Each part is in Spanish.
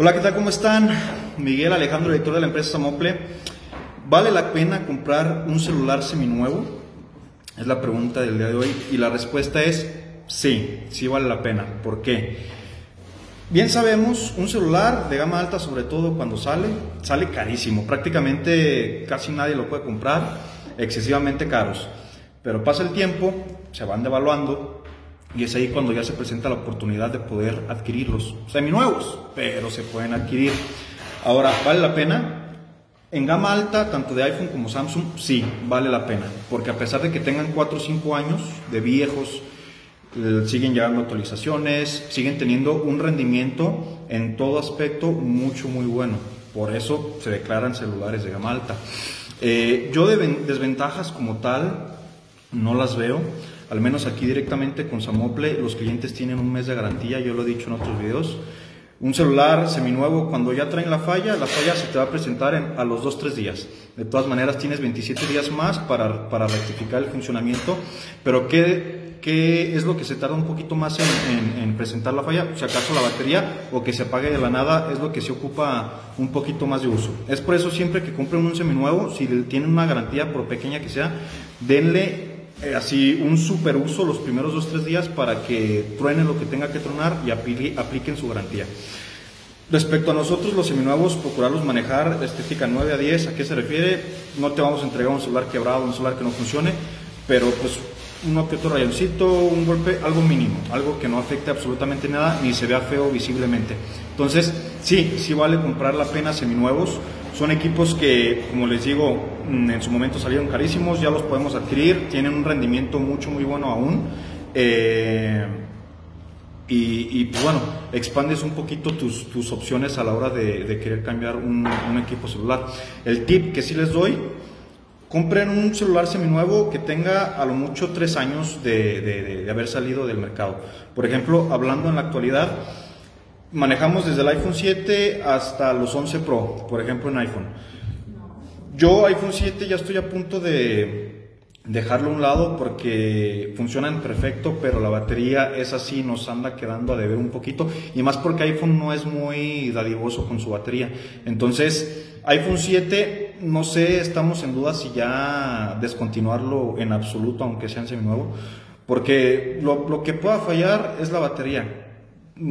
Hola, ¿qué tal? ¿Cómo están? Miguel Alejandro, director de la empresa Samople. ¿Vale la pena comprar un celular seminuevo? Es la pregunta del día de hoy y la respuesta es sí, sí vale la pena. ¿Por qué? Bien sabemos, un celular de gama alta, sobre todo cuando sale, sale carísimo. Prácticamente casi nadie lo puede comprar, excesivamente caros. Pero pasa el tiempo, se van devaluando y es ahí cuando ya se presenta la oportunidad de poder adquirirlos. Seminuevos, pero se pueden adquirir. Ahora, ¿vale la pena? En gama alta, tanto de iPhone como Samsung, sí, vale la pena. Porque a pesar de que tengan 4 o 5 años de viejos, eh, siguen llegando actualizaciones, siguen teniendo un rendimiento en todo aspecto mucho, muy bueno. Por eso se declaran celulares de gama alta. Eh, yo de desventajas como tal no las veo al menos aquí directamente con Samople, los clientes tienen un mes de garantía, yo lo he dicho en otros videos. Un celular seminuevo, cuando ya traen la falla, la falla se te va a presentar a los 2-3 días. De todas maneras, tienes 27 días más para, para rectificar el funcionamiento. Pero, ¿qué, ¿qué, es lo que se tarda un poquito más en, en, presentar la falla? Si acaso la batería o que se apague de la nada es lo que se ocupa un poquito más de uso. Es por eso siempre que compren un seminuevo, si tienen una garantía, por pequeña que sea, denle eh, así un super uso los primeros dos tres días para que truene lo que tenga que tronar y apliquen su garantía. Respecto a nosotros, los seminuevos, procurarlos manejar estética 9 a 10, ¿a qué se refiere? No te vamos a entregar un celular quebrado, un celular que no funcione, pero pues un que otro rayoncito, un golpe, algo mínimo, algo que no afecte absolutamente nada ni se vea feo visiblemente. Entonces, sí, sí vale comprar la pena seminuevos. Son equipos que, como les digo, mm, en su momento salieron carísimos, ya los podemos adquirir, tienen un rendimiento mucho, muy bueno aún. Eh, y, pues bueno, expandes un poquito tus, tus opciones a la hora de, querer cambiar un, un, equipo celular. El tip que sí les doy, compren un celular seminuevo que tenga a lo mucho tres años de, de haber salido del mercado. Por ejemplo, hablando en la actualidad, manejamos desde el iPhone 7 hasta los 11 Pro, por ejemplo en iPhone. Yo iPhone 7 ya estoy a punto de dejarlo a un lado porque funcionan perfecto, pero la batería es así, nos anda quedando a deber un poquito y más porque iPhone no es muy dadivoso con su batería. Entonces, iPhone 7, no sé, estamos en duda si ya descontinuarlo en absoluto, aunque sea en seminuevo, porque lo, lo que pueda fallar es la batería.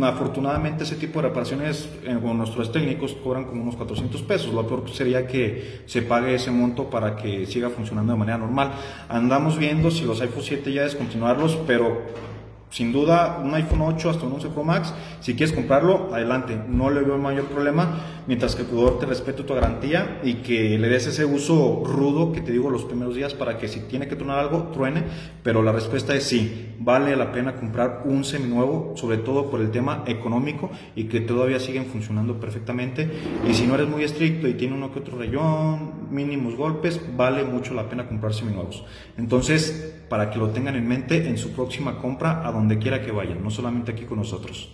Afortunadamente ese tipo de reparaciones eh, con nuestros técnicos cobran como unos 400 pesos. Lo peor sería que se pague ese monto para que siga funcionando de manera normal. Andamos viendo si los iPhone 7 ya descontinuarlos, pero sin duda, un iPhone 8 hasta un 11 Pro Max, si quieres comprarlo, adelante, no le veo mayor problema, mientras que proveedor te respete tu garantía y que le des ese uso rudo que te digo los primeros días para que si tiene que tronar algo, truene, pero la respuesta es sí, vale la pena comprar un seminuevo, sobre todo por el tema económico y que todavía siguen funcionando perfectamente, y si no eres muy estricto y tiene uno que otro rayón, mínimos golpes, vale mucho la pena comprar seminuevos. Entonces, para que lo tengan en mente en su próxima compra, donde quiera que vayan, no solamente aquí con nosotros.